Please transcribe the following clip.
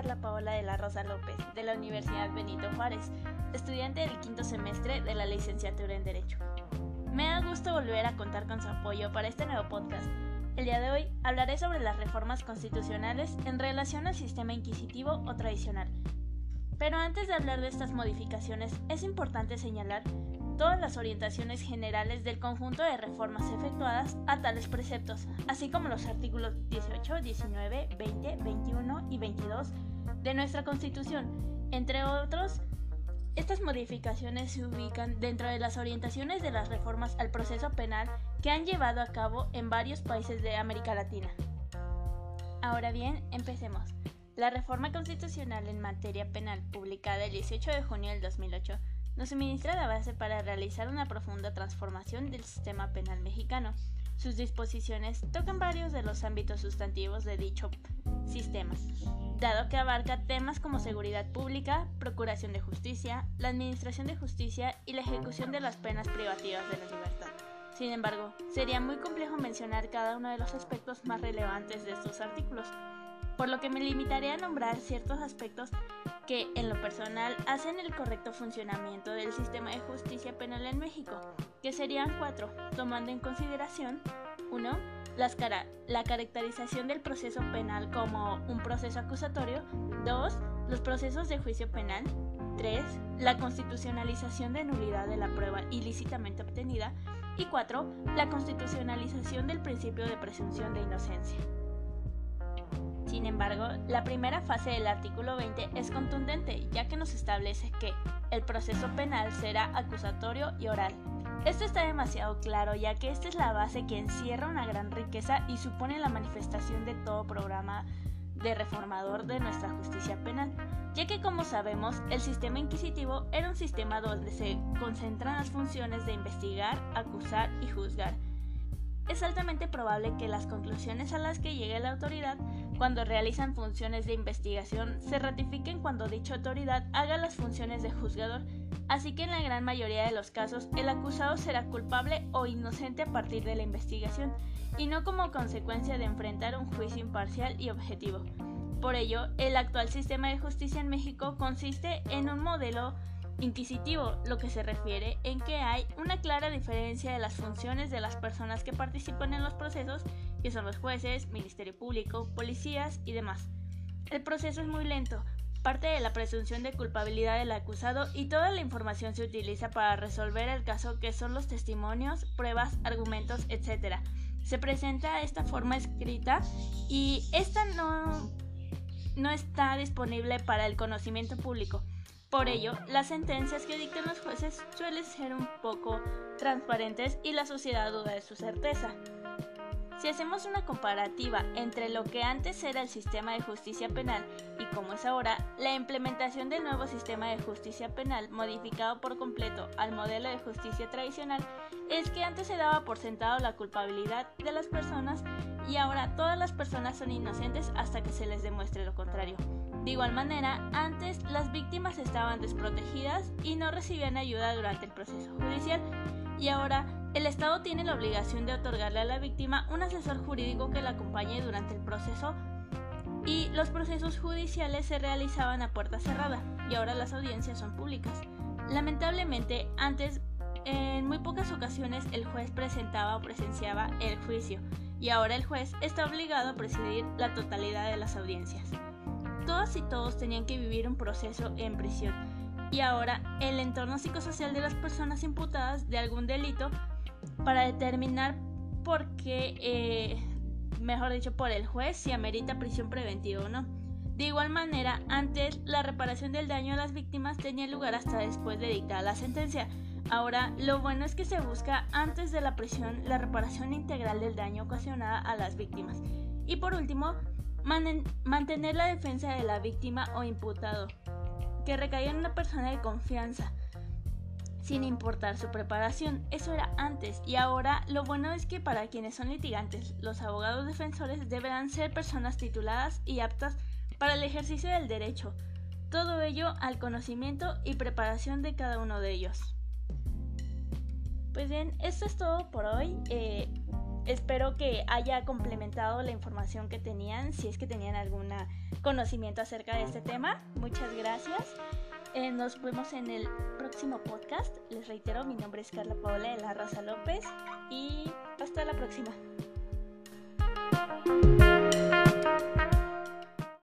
Carla Paola de la Rosa López, de la Universidad Benito Juárez, estudiante del quinto semestre de la licenciatura en Derecho. Me da gusto volver a contar con su apoyo para este nuevo podcast. El día de hoy hablaré sobre las reformas constitucionales en relación al sistema inquisitivo o tradicional. Pero antes de hablar de estas modificaciones, es importante señalar todas las orientaciones generales del conjunto de reformas efectuadas a tales preceptos, así como los artículos 18, 19, 20, 21 y 22 de nuestra Constitución. Entre otros, estas modificaciones se ubican dentro de las orientaciones de las reformas al proceso penal que han llevado a cabo en varios países de América Latina. Ahora bien, empecemos. La reforma constitucional en materia penal, publicada el 18 de junio del 2008, nos suministra la base para realizar una profunda transformación del sistema penal mexicano. Sus disposiciones tocan varios de los ámbitos sustantivos de dicho sistema, dado que abarca temas como seguridad pública, procuración de justicia, la administración de justicia y la ejecución de las penas privativas de la libertad. Sin embargo, sería muy complejo mencionar cada uno de los aspectos más relevantes de estos artículos, por lo que me limitaré a nombrar ciertos aspectos que, en lo personal, hacen el correcto funcionamiento del sistema de justicia penal en México, que serían cuatro, tomando en consideración 1. la caracterización del proceso penal como un proceso acusatorio, 2. los procesos de juicio penal, 3. la constitucionalización de nulidad de la prueba ilícitamente obtenida, y 4. la constitucionalización del principio de presunción de inocencia. Sin embargo, la primera fase del artículo 20 es contundente, ya que nos establece que el proceso penal será acusatorio y oral. Esto está demasiado claro, ya que esta es la base que encierra una gran riqueza y supone la manifestación de todo programa de reformador de nuestra justicia penal, ya que como sabemos, el sistema inquisitivo era un sistema donde se concentran las funciones de investigar, acusar y juzgar, es altamente probable que las conclusiones a las que llegue la autoridad cuando realizan funciones de investigación se ratifiquen cuando dicha autoridad haga las funciones de juzgador, así que en la gran mayoría de los casos el acusado será culpable o inocente a partir de la investigación, y no como consecuencia de enfrentar un juicio imparcial y objetivo. Por ello, el actual sistema de justicia en México consiste en un modelo inquisitivo, lo que se refiere en que hay una clara diferencia de las funciones de las personas que participan en los procesos, que son los jueces, Ministerio Público, policías y demás. El proceso es muy lento, parte de la presunción de culpabilidad del acusado y toda la información se utiliza para resolver el caso que son los testimonios, pruebas, argumentos, etc. Se presenta de esta forma escrita y esta no, no está disponible para el conocimiento público. Por ello, las sentencias que dictan los jueces suelen ser un poco transparentes y la sociedad duda de su certeza. Si hacemos una comparativa entre lo que antes era el sistema de justicia penal y cómo es ahora, la implementación del nuevo sistema de justicia penal modificado por completo al modelo de justicia tradicional es que antes se daba por sentado la culpabilidad de las personas y ahora todas las personas son inocentes hasta que se les demuestre lo contrario. De igual manera, antes las víctimas estaban desprotegidas y no recibían ayuda durante el proceso judicial y ahora el Estado tiene la obligación de otorgarle a la víctima un asesor jurídico que la acompañe durante el proceso y los procesos judiciales se realizaban a puerta cerrada y ahora las audiencias son públicas. Lamentablemente, antes en muy pocas ocasiones el juez presentaba o presenciaba el juicio y ahora el juez está obligado a presidir la totalidad de las audiencias todas y todos tenían que vivir un proceso en prisión. Y ahora el entorno psicosocial de las personas imputadas de algún delito para determinar por qué, eh, mejor dicho, por el juez si amerita prisión preventiva o no. De igual manera, antes la reparación del daño a las víctimas tenía lugar hasta después de dictar la sentencia. Ahora, lo bueno es que se busca antes de la prisión la reparación integral del daño ocasionado a las víctimas. Y por último, mantener la defensa de la víctima o imputado, que recaiga en una persona de confianza, sin importar su preparación. Eso era antes y ahora lo bueno es que para quienes son litigantes, los abogados defensores deberán ser personas tituladas y aptas para el ejercicio del derecho. Todo ello al conocimiento y preparación de cada uno de ellos. Pues bien, esto es todo por hoy. Eh, espero que haya complementado la información que tenían, si es que tenían algún conocimiento acerca de este tema. Muchas gracias. Eh, nos vemos en el próximo podcast. Les reitero, mi nombre es Carla Paola de la Raza López y hasta la próxima.